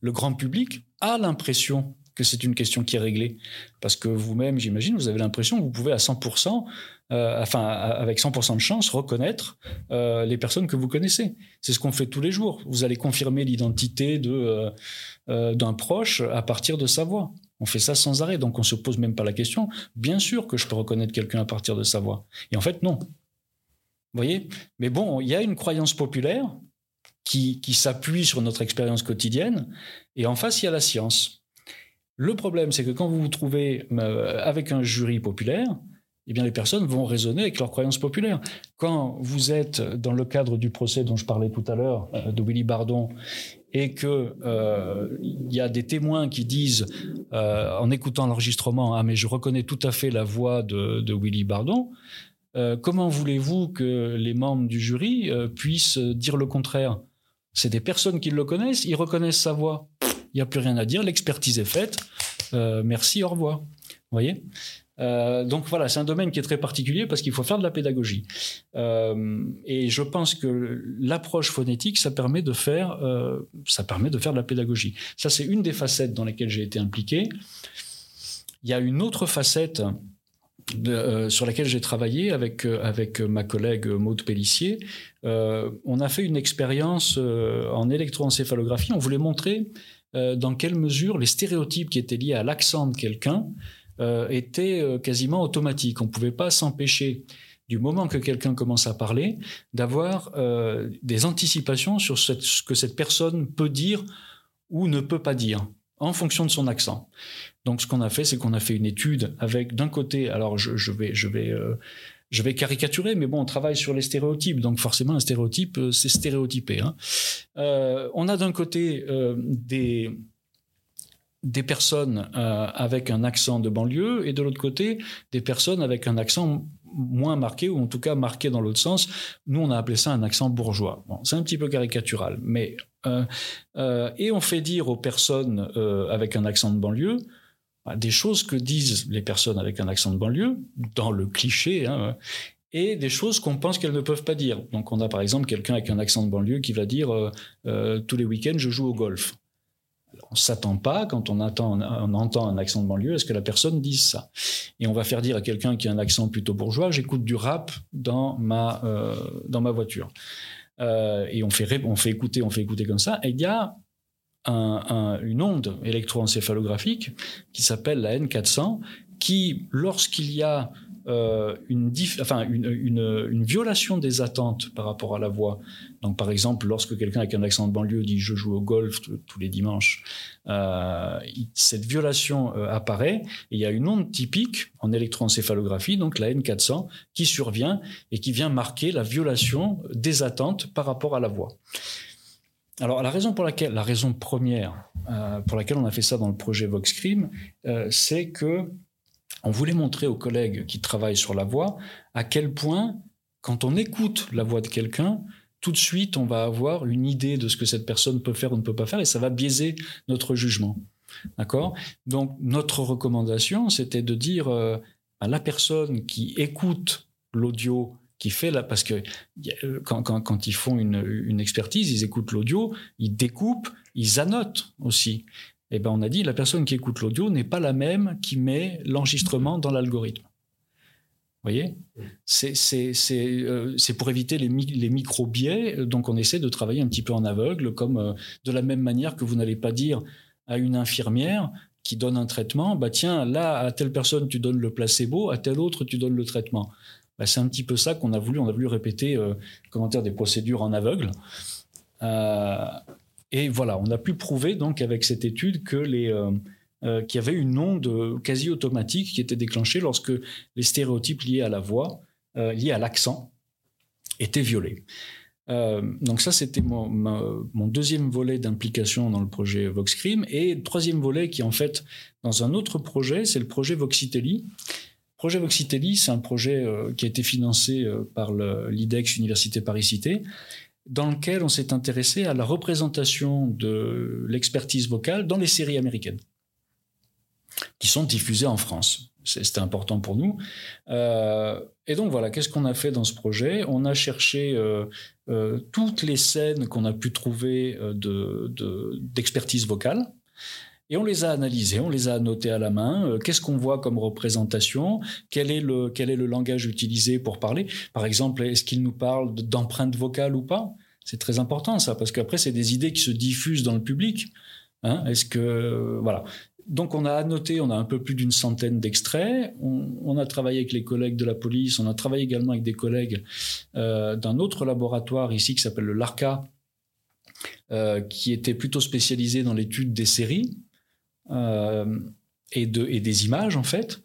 le grand public a l'impression que c'est une question qui est réglée. Parce que vous-même, j'imagine, vous avez l'impression que vous pouvez à 100%, euh, enfin, avec 100% de chance, reconnaître euh, les personnes que vous connaissez. C'est ce qu'on fait tous les jours. Vous allez confirmer l'identité de, euh, d'un proche à partir de sa voix. On fait ça sans arrêt, donc on se pose même pas la question. Bien sûr que je peux reconnaître quelqu'un à partir de sa voix. Et en fait, non. Vous voyez? Mais bon, il y a une croyance populaire qui s'appuie sur notre expérience quotidienne, et en face, il y a la science. Le problème, c'est que quand vous vous trouvez euh, avec un jury populaire, eh bien, les personnes vont raisonner avec leurs croyances populaires. Quand vous êtes dans le cadre du procès dont je parlais tout à l'heure euh, de Willy Bardon et que euh, il y a des témoins qui disent en écoutant l'enregistrement ah mais je reconnais tout à fait la voix de, de Willy Bardon comment voulez-vous que les membres du jury puissent dire le contraire? C'est des personnes qui le connaissent ils reconnaissent sa voix il n'y a plus rien à dire, l'expertise est faite, euh, merci, au revoir. Vous voyez? Euh, donc voilà, c'est un domaine qui est très particulier parce qu'il faut faire de la pédagogie. Euh, et je pense que l'approche phonétique, ça permet de faire, ça permet de faire de la pédagogie. Ça, c'est une des facettes dans lesquelles j'ai été impliqué. Il y a une autre facette sur laquelle j'ai travaillé avec, avec ma collègue Maude Pellissier. on a fait une expérience en électroencéphalographie. On voulait montrer euh, dans quelle mesure les stéréotypes qui étaient liés à l'accent de quelqu'un euh, étaient euh, quasiment automatiques? On ne pouvait pas s'empêcher du moment que quelqu'un commence à parler, d'avoir des anticipations sur ce que cette personne peut dire ou ne peut pas dire en fonction de son accent. Donc, ce qu'on a fait, c'est qu'on a fait une étude avec, d'un côté, alors je, vais, je vais je vais caricaturer, mais bon, on travaille sur les stéréotypes, donc forcément un stéréotype, euh, c'est stéréotypé. Hein. Euh, on a d'un côté euh, des des personnes avec un accent de banlieue et de l'autre côté des personnes avec un accent moins marqué ou en tout cas marqué dans l'autre sens. Nous, on a appelé ça un accent bourgeois. Bon, c'est un petit peu caricatural, mais et on fait dire aux personnes avec un accent de banlieue des choses que disent les personnes avec un accent de banlieue, dans le cliché, hein, et des choses qu'on pense qu'elles ne peuvent pas dire. Donc on a par exemple quelqu'un avec un accent de banlieue qui va dire euh, euh, tous les week-ends je joue au golf. on s'attend pas quand on entend un accent de banlieue à ce que la personne dise ça. Et on va faire dire à quelqu'un qui a un accent plutôt bourgeois j'écoute du rap dans ma euh, dans ma voiture. et on fait on fait écouter on fait écouter comme ça. Et il y a une onde électroencéphalographique qui s'appelle la N400, qui, lorsqu'il y a euh, une, violation des attentes par rapport à la voix. Donc, par exemple, lorsque quelqu'un avec un accent de banlieue dit je joue au golf tous les dimanches, euh, cette violation euh, apparaît et il y a une onde typique en électroencéphalographie, donc la N400, qui survient et qui vient marquer la violation des attentes par rapport à la voix. Alors la raison pour laquelle, la raison première euh, pour laquelle on a fait ça dans le projet VoxCrim, euh, c'est que on voulait montrer aux collègues qui travaillent sur la voix à quel point, quand on écoute la voix de quelqu'un, tout de suite on va avoir une idée de ce que cette personne peut faire ou ne peut pas faire, et ça va biaiser notre jugement. D'accord? Donc notre recommandation, c'était de dire euh, à la personne qui écoute l'audio qui fait là, parce que euh, quand, ils font une, expertise, ils écoutent l'audio, ils découpent, ils annotent aussi. Eh ben on a dit la personne qui écoute l'audio n'est pas la même qui met l'enregistrement dans l'algorithme. Vous voyez? C'est euh, pour éviter les, les micro-biais, donc on essaie de travailler un petit peu en aveugle, comme euh, de la même manière que vous n'allez pas dire à une infirmière qui donne un traitement, bah tiens, là, à telle personne, tu donnes le placebo, à telle autre, tu donnes le traitement. Bah, c'est un petit peu ça qu'on a voulu. On a voulu répéter euh, commentaire des procédures en aveugle. Euh, et voilà, on a pu prouver donc avec cette étude que les euh, euh, qu'il y avait une onde quasi automatique qui était déclenchée lorsque les stéréotypes liés à la voix, liés à l'accent, étaient violés. donc ça, c'était mon, mon, deuxième volet d'implication dans le projet VoxCrim. Et le troisième volet qui, en fait, dans un autre projet, c'est le projet Voxitelli, projet Voxitelli, c'est un projet euh, qui a été financé euh, par l'IDEX Université Paris-Cité, dans lequel on s'est intéressé à la représentation de l'expertise vocale dans les séries américaines, qui sont diffusées en France. C'était important pour nous. Euh, et donc voilà, qu'est-ce qu'on a fait dans ce projet? On a cherché toutes les scènes qu'on a pu trouver d'expertise vocale Et on les a analysés, on les a annotés à la main. Euh, qu'est-ce qu'on voit comme représentation? Quel est, le, quel est le langage utilisé pour parler? Par exemple, est-ce qu'il nous parle d'empreinte vocale ou pas? C'est très important ça, parce qu'après, c'est des idées qui se diffusent dans le public. Hein est-ce que voilà donc on a annoté, on a un peu plus d'une centaine d'extraits. On, a travaillé avec les collègues de la police, on a travaillé également avec des collègues euh, d'un autre laboratoire ici qui s'appelle le LARCA, euh, qui était plutôt spécialisé dans l'étude des séries euh, et, de, et des images en fait.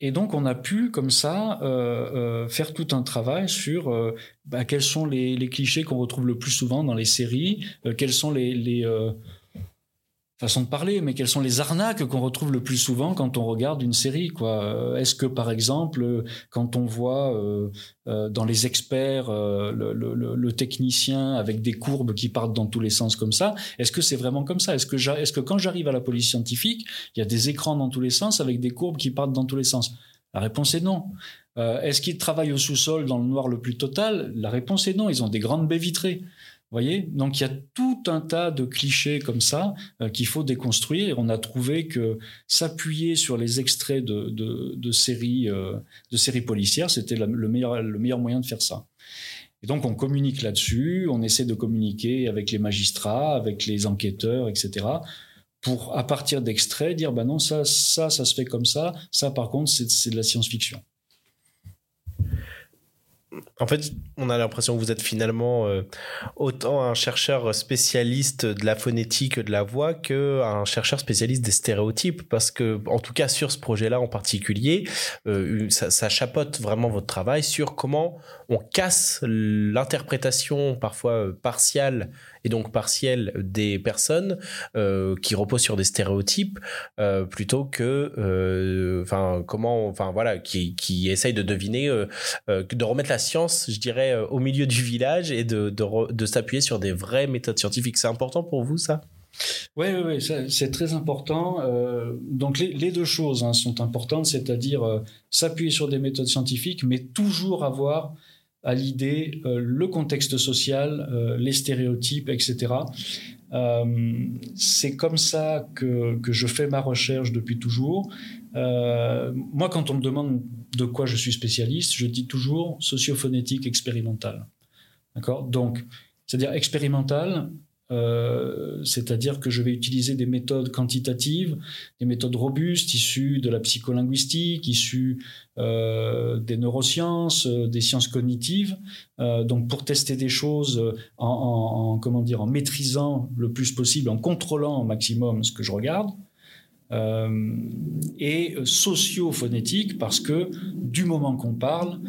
Et donc on a pu comme ça faire tout un travail sur bah, quels sont les, clichés qu'on retrouve le plus souvent dans les séries, quels sont les façon de parler, mais quelles sont les arnaques qu'on retrouve le plus souvent quand on regarde une série quoi? Euh, Est-ce que par exemple, quand on voit euh, euh, dans les experts le, technicien avec des courbes qui partent dans tous les sens comme ça, est-ce que c'est vraiment comme ça? Est-ce que, est-ce que quand j'arrive à la police scientifique, il y a des écrans dans tous les sens avec des courbes qui partent dans tous les sens? La réponse est non. est-ce qu'ils travaillent au sous-sol dans le noir le plus total? La réponse est non. Ils ont des grandes baies vitrées voyez? Donc il y a tout un tas de clichés comme ça euh, qu'il faut déconstruire. On a trouvé que s'appuyer sur les extraits de, séries, euh, de séries policières, c'était le meilleur, le meilleur moyen de faire ça. Et donc on communique là-dessus, on essaie de communiquer avec les magistrats, avec les enquêteurs, etc. Pour, à partir d'extraits, dire, bah non, ça, ça, ça se fait comme ça, ça, par contre, c'est de la science-fiction en fait, on a l'impression que vous êtes finalement euh, autant un chercheur spécialiste de la phonétique de la voix que un chercheur spécialiste des stéréotypes, parce que, en tout cas, sur ce projet-là en particulier, euh, ça, ça, chapeaute vraiment votre travail sur comment on casse l'interprétation parfois euh, partielle et donc partielle des personnes qui reposent sur des stéréotypes plutôt que enfin comment enfin voilà qui qui essayent de deviner de remettre la science je dirais au milieu du village et de de, de s'appuyer sur des vraies méthodes scientifiques c'est important pour vous ça? Oui, oui, c'est très important. donc les, les, deux choses hein, sont importantes, c'est-à-dire s'appuyer sur des méthodes scientifiques, mais toujours avoir à l'idée euh, le contexte social, euh, les stéréotypes, etc. Euh, c'est comme ça que, que, je fais ma recherche depuis toujours. moi, quand on me demande de quoi je suis spécialiste, je dis toujours sociophonétique expérimentale. D'accord? Donc, c'est-à-dire expérimental, euh, c'est-à-dire que je vais utiliser des méthodes quantitatives, des méthodes robustes issues de la psycholinguistique, issues euh, des neurosciences, euh, des sciences cognitives, donc pour tester des choses en, comment dire, en maîtrisant le plus possible, en contrôlant au maximum ce que je regarde. Et socio-phonétique parce que du moment qu'on parle,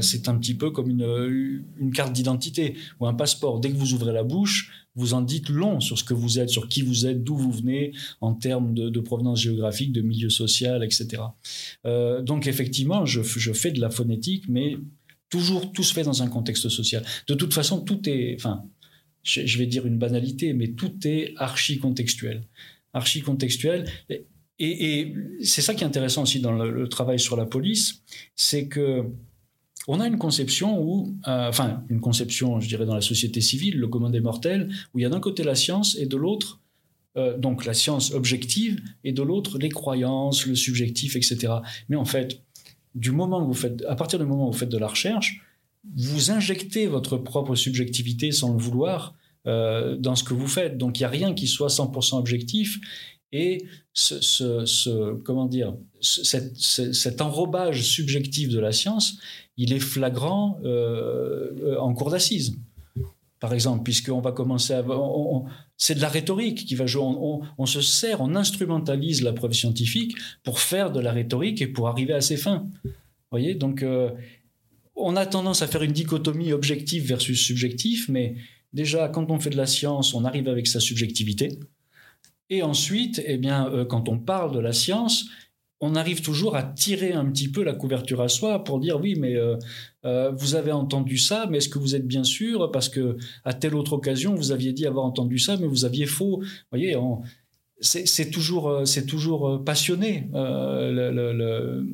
c'est un petit peu comme une, carte d'identité ou un passeport. Dès que vous ouvrez la bouche, vous en dites long sur ce que vous êtes, sur qui vous êtes, d'où vous venez en termes de, provenance géographique, de milieu social, etc. Euh, donc effectivement, je, fais de la phonétique, mais toujours tout se fait dans un contexte social. De toute façon, tout est, enfin, je, vais dire une banalité, mais tout est archi-contextuel. Archi-contextuel. Et, c'est ça qui est intéressant aussi dans le travail sur la police, c'est que on a une conception où, euh, enfin, une conception, je dirais, dans la société civile, le commun des mortels, où il y a d'un côté la science et de l'autre, euh, donc la science objective, et de l'autre les croyances, le subjectif, etc. Mais en fait, du moment où vous faites, à partir du moment où vous faites de la recherche, vous injectez votre propre subjectivité sans le vouloir euh, dans ce que vous faites. Donc il n'y a rien qui soit 100% objectif. Et ce, comment dire, cet enrobage subjectif de la science, il est flagrant euh, en cours d'assises, par exemple, puisqu'on va commencer à... c'est de la rhétorique qui va jouer. On, se sert, on instrumentalise la preuve scientifique pour faire de la rhétorique et pour arriver à ses fins. voyez? Donc, euh, on a tendance à faire une dichotomie objectif versus subjectif, mais déjà, quand on fait de la science, on arrive avec sa subjectivité. Et ensuite, eh bien, euh, quand on parle de la science, on arrive toujours à tirer un petit peu la couverture à soi pour dire oui, mais euh, euh, vous avez entendu ça, mais est-ce que vous êtes bien sûr? Parce que à telle autre occasion, vous aviez dit avoir entendu ça, mais vous aviez faux. Vous voyez, c'est toujours, euh, passionné,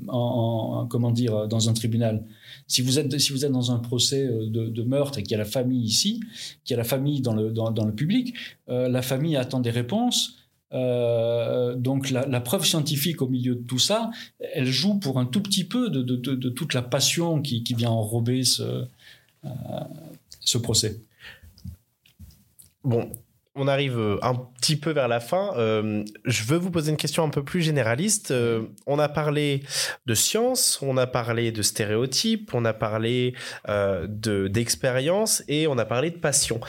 en, comment dire, dans un tribunal. Si vous êtes, dans un procès de, meurtre et qu'il y a la famille ici, qu'il y a la famille dans le, public, la famille attend des réponses donc la, preuve scientifique au milieu de tout ça, elle joue pour un tout petit peu de, toute la passion qui, vient enrober ce, ce procès. Bon, on arrive euh, un petit peu vers la fin. Euh, je veux vous poser une question un peu plus généraliste. Euh, on a parlé de science, on a parlé de stéréotypes, on a parlé de d'expérience et on a parlé de passion.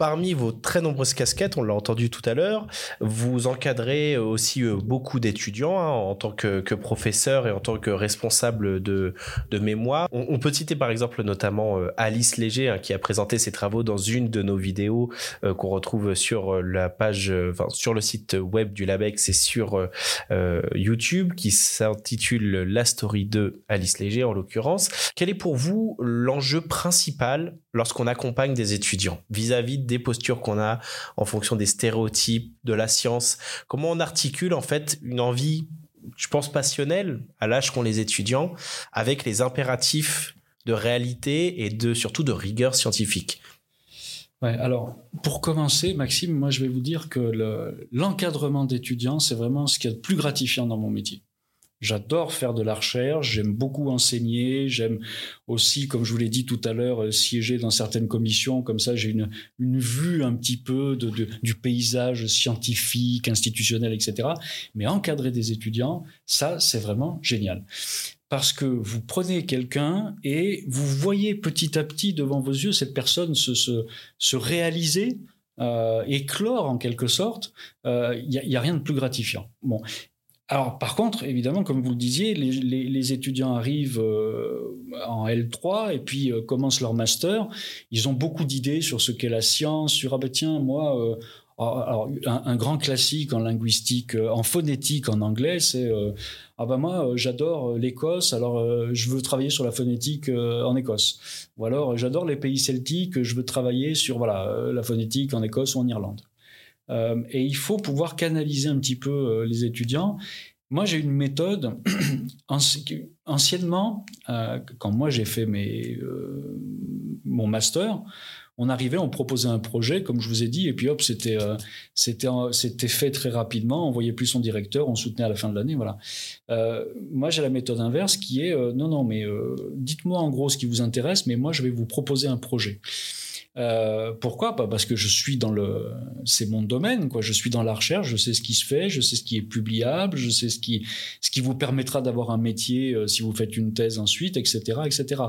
Parmi vos très nombreuses casquettes, on l'a entendu tout à l'heure, vous encadrez aussi euh, beaucoup d'étudiants hein, en tant que, professeur et en tant que responsable de, mémoire. On, peut citer par exemple notamment euh, Alice Léger hein, qui a présenté ses travaux dans une de nos vidéos euh, qu'on retrouve sur la page, sur le site web du LABEX et sur YouTube qui s'intitule La Story de Alice Léger en l'occurrence. Quel est pour vous l'enjeu principal lorsqu'on accompagne des étudiants vis-à-vis des postures qu'on a en fonction des stéréotypes, de la science Comment on articule en fait une envie, je pense passionnelle, à l'âge qu'ont les étudiants, avec les impératifs de réalité et de surtout de rigueur scientifique? Alors, pour commencer, Maxime, moi je vais vous dire que l'encadrement d'étudiants, c'est vraiment ce qui est le plus gratifiant dans mon métier. J'adore faire de la recherche, j'aime beaucoup enseigner, j'aime aussi, comme je vous l'ai dit tout à l'heure, euh, siéger dans certaines commissions. Comme ça, j'ai une, une vue un petit peu de, du paysage scientifique, institutionnel, etc. Mais encadrer des étudiants, ça, c'est vraiment génial. Parce que vous prenez quelqu'un et vous voyez petit à petit devant vos yeux cette personne se, se, se réaliser, euh, éclore en quelque sorte, il euh, n'y a, a, rien de plus gratifiant. Bon, alors, par contre, évidemment, comme vous le disiez, les, étudiants arrivent euh, en L3 et puis euh, commencent leur master. Ils ont beaucoup d'idées sur ce qu'est la science, sur ah ben tiens, moi, euh, ah, alors, un, grand classique en linguistique, en phonétique en anglais, c'est ah ben moi, j'adore l'Écosse, alors je veux travailler sur la phonétique en Écosse. Ou alors j'adore les pays celtiques, je veux travailler sur voilà la phonétique en Écosse ou en Irlande. Euh, et il faut pouvoir canaliser un petit peu euh, les étudiants. Moi, j'ai une méthode. [CLEARS THROAT] Anciennement, euh, quand moi j'ai fait mes, mon master, on arrivait, on proposait un projet, comme je vous ai dit, et puis hop, c'était c'était fait très rapidement. On voyait plus son directeur, on soutenait à la fin de l'année, voilà. moi, j'ai la méthode inverse qui est non, non, mais dites-moi en gros ce qui vous intéresse, mais moi, je vais vous proposer un projet. Euh, pourquoi Pas? Parce que je suis dans le, c'est mon domaine, quoi. Je suis dans la recherche, je sais ce qui se fait, je sais ce qui est publiable, je sais ce qui, ce qui vous permettra d'avoir un métier euh, si vous faites une thèse ensuite, etc., etc.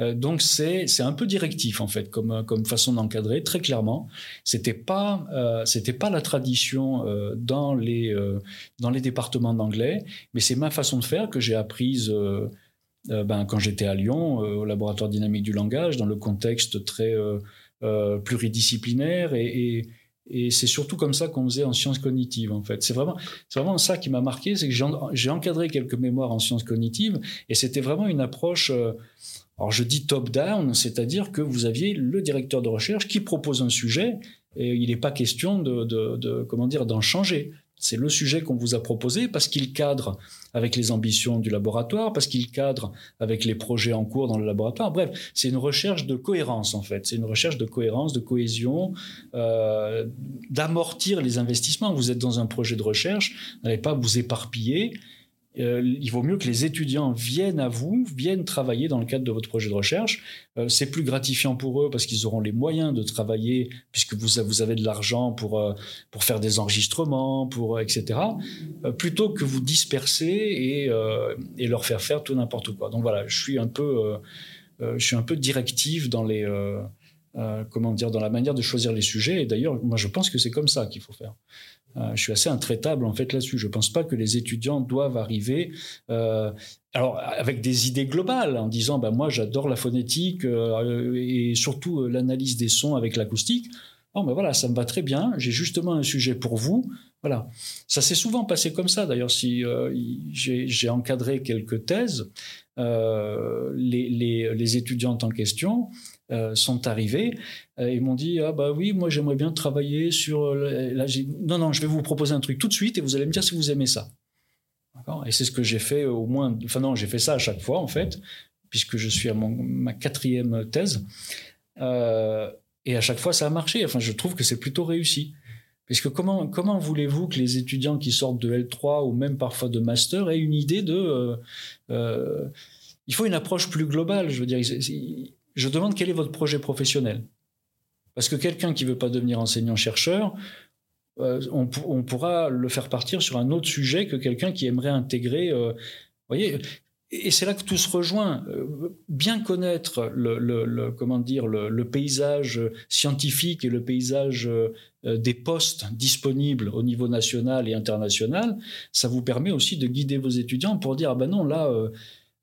Euh, donc c'est, c'est un peu directif en fait, comme comme façon d'encadrer. Très clairement, c'était pas, c'était pas la tradition dans les dans les départements d'anglais, mais c'est ma façon de faire que j'ai apprise. Ben, quand j'étais à Lyon, au laboratoire dynamique du langage, dans le contexte très euh, pluridisciplinaire et, c'est surtout comme ça qu'on faisait en sciences cognitives en fait. C'est vraiment, vraiment ça qui m'a marqué, c'est que j'ai encadré quelques mémoires en sciences cognitives et c'était vraiment une approche. Euh, alors je dis top-down, c'est-à-dire que vous aviez le directeur de recherche qui propose un sujet et il n'est pas question de, de comment dire d'en changer. C'est le sujet qu'on vous a proposé parce qu'il cadre avec les ambitions du laboratoire, parce qu'il cadre avec les projets en cours dans le laboratoire. Bref, c'est une recherche de cohérence en fait. C'est une recherche de cohérence, de cohésion, euh, d'amortir les investissements. Vous êtes dans un projet de recherche, n'allez pas vous éparpiller. Euh, il vaut mieux que les étudiants viennent à vous, viennent travailler dans le cadre de votre projet de recherche. Euh, c'est plus gratifiant pour eux parce qu'ils auront les moyens de travailler puisque vous, avez de l'argent pour, euh, pour faire des enregistrements, pour, etc. plutôt que vous disperser et, leur faire faire tout n'importe quoi. Donc voilà, je suis un peu, je suis peu directif dans les, comment dire, dans la manière de choisir les sujets. Et d'ailleurs, moi, je pense que c'est comme ça qu'il faut faire. Euh, je suis assez intraitable en fait là-dessus. Je ne pense pas que les étudiants doivent arriver, euh, alors avec des idées globales, en disant ben moi j'adore la phonétique euh, et surtout l'analyse des sons avec l'acoustique. Bon ben voilà, ça me va très bien. J'ai justement un sujet pour vous. Voilà, ça s'est souvent passé comme ça. D'ailleurs, si j'ai encadré quelques thèses, les étudiantes en question euh, sont arrivés euh, ils m'ont dit ah bah oui moi j'aimerais bien travailler sur euh, là non non je vais vous proposer un truc tout de suite et vous allez me dire si vous aimez ça. Et c'est ce que j'ai fait au moins enfin non j'ai fait ça à chaque fois en fait puisque je suis à mon, ma quatrième thèse. Et à chaque fois ça a marché. Enfin je trouve que c'est plutôt réussi. Parce que comment, comment voulez-vous que les étudiants qui sortent de L3 ou même parfois de master aient une idée de... Euh, euh, il faut une approche plus globale. Je veux dire, je demande quel est votre projet professionnel. Parce que quelqu'un qui veut pas devenir enseignant-chercheur, euh, on, pourra le faire partir sur un autre sujet que quelqu'un qui aimerait intégrer. vous voyez, et c'est là que tout se rejoint. Euh, bien connaître le comment dire le, le, paysage scientifique et le paysage euh, des postes disponibles au niveau national et international, ça vous permet aussi de guider vos étudiants pour dire ah ben non là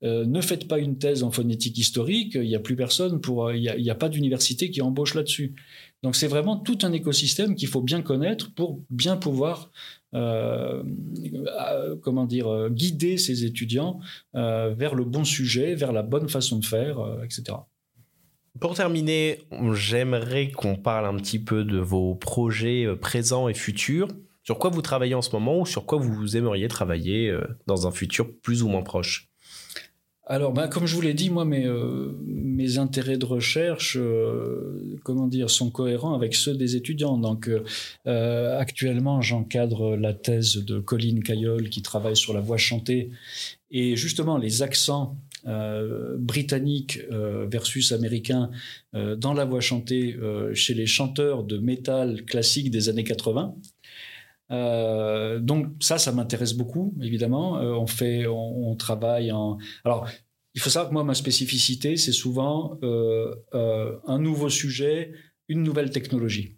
euh, ne faites pas une thèse en phonétique historique, il n'y a plus personne pour, il n'y a, pas d'université qui embauche là-dessus. Donc c'est vraiment tout un écosystème qu'il faut bien connaître pour bien pouvoir euh, euh, comment dire, guider ses étudiants vers le bon sujet, vers la bonne façon de faire, etc. Pour terminer, j'aimerais qu'on parle un petit peu de vos projets présents et futurs. Sur quoi vous travaillez en ce moment ou sur quoi vous aimeriez travailler dans un futur plus ou moins proche? Alors, ben, comme je vous l'ai dit, moi, mes, euh, intérêts de recherche, euh, comment dire, sont cohérents avec ceux des étudiants. Donc, euh, actuellement, j'encadre la thèse de Colline Caillol qui travaille sur la voix chantée et justement les accents britanniques versus américains dans la voix chantée chez les chanteurs de métal classique des années 80. Euh, donc ça, ça m'intéresse beaucoup, évidemment. Euh, on fait, on, travaille en. Alors, il faut savoir que moi, ma spécificité, c'est souvent euh, un nouveau sujet, une nouvelle technologie.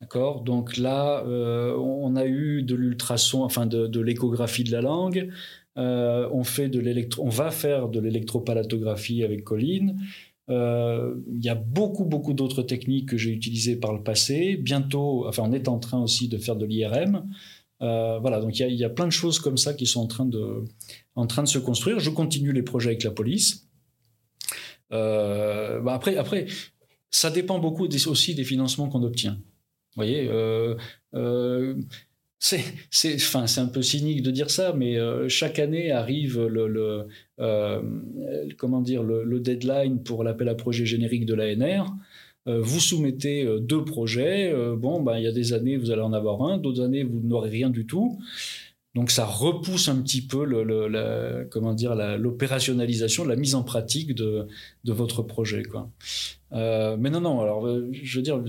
D'accord? Donc là, on a eu de l'ultrason, enfin de, de l'échographie de la langue. on fait de l'électro, on va faire de l'électropalatographie avec Colline. Euh, il y a beaucoup, beaucoup d'autres techniques que j'ai utilisées par le passé. Bientôt, enfin, on est en train aussi de faire de l'IRM. Euh, voilà, donc il y, a, plein de choses comme ça qui sont en train de, en train de se construire. Je continue les projets avec la police. Euh, bah après, après, ça dépend beaucoup aussi des financements qu'on obtient. Vous voyez, c'est c'est enfin c'est un peu cynique de dire ça mais euh, chaque année arrive le, euh, comment dire le, deadline pour l'appel à projet générique de l'ANR euh, vous soumettez deux projets bon ben il y a des années vous allez en avoir un d'autres années vous n'aurez rien du tout. Donc ça repousse un petit peu le, comment dire l'opérationnalisation la mise en pratique de de votre projet quoi. Mais non non alors je veux dire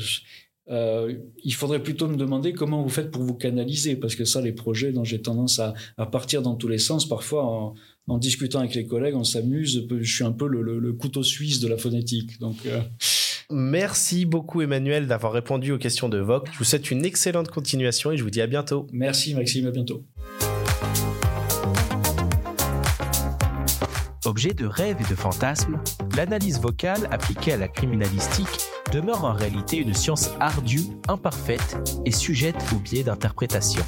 euh, il faudrait plutôt me demander comment vous faites pour vous canaliser, parce que ça, les projets dont j'ai tendance à, à, partir dans tous les sens, parfois en, en discutant avec les collègues, on s'amuse. Je suis un peu le, le, le, couteau suisse de la phonétique. Donc, euh... Merci beaucoup Emmanuel d'avoir répondu aux questions de Vogue. Je vous souhaite une excellente continuation et je vous dis à bientôt. Merci Maxime, à bientôt. Objet de rêve et de fantasme, l'analyse vocale appliquée à la criminalistique demeure en réalité une science ardue, imparfaite et sujette au biais d'interprétation.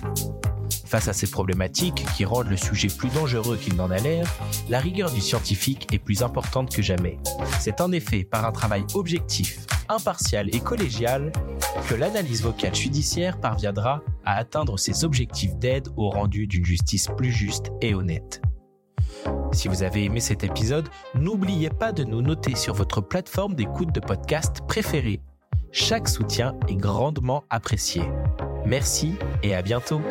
Face à ces problématiques qui rendent le sujet plus dangereux qu'il n'en a l'air, la rigueur du scientifique est plus importante que jamais. C'est en effet par un travail objectif, impartial et collégial que l'analyse vocale judiciaire parviendra à atteindre ses objectifs d'aide au rendu d'une justice plus juste et honnête. Si vous avez aimé cet épisode, n'oubliez pas de nous noter sur votre plateforme d'écoute de podcast préférée. Chaque soutien est grandement apprécié. Merci et à bientôt.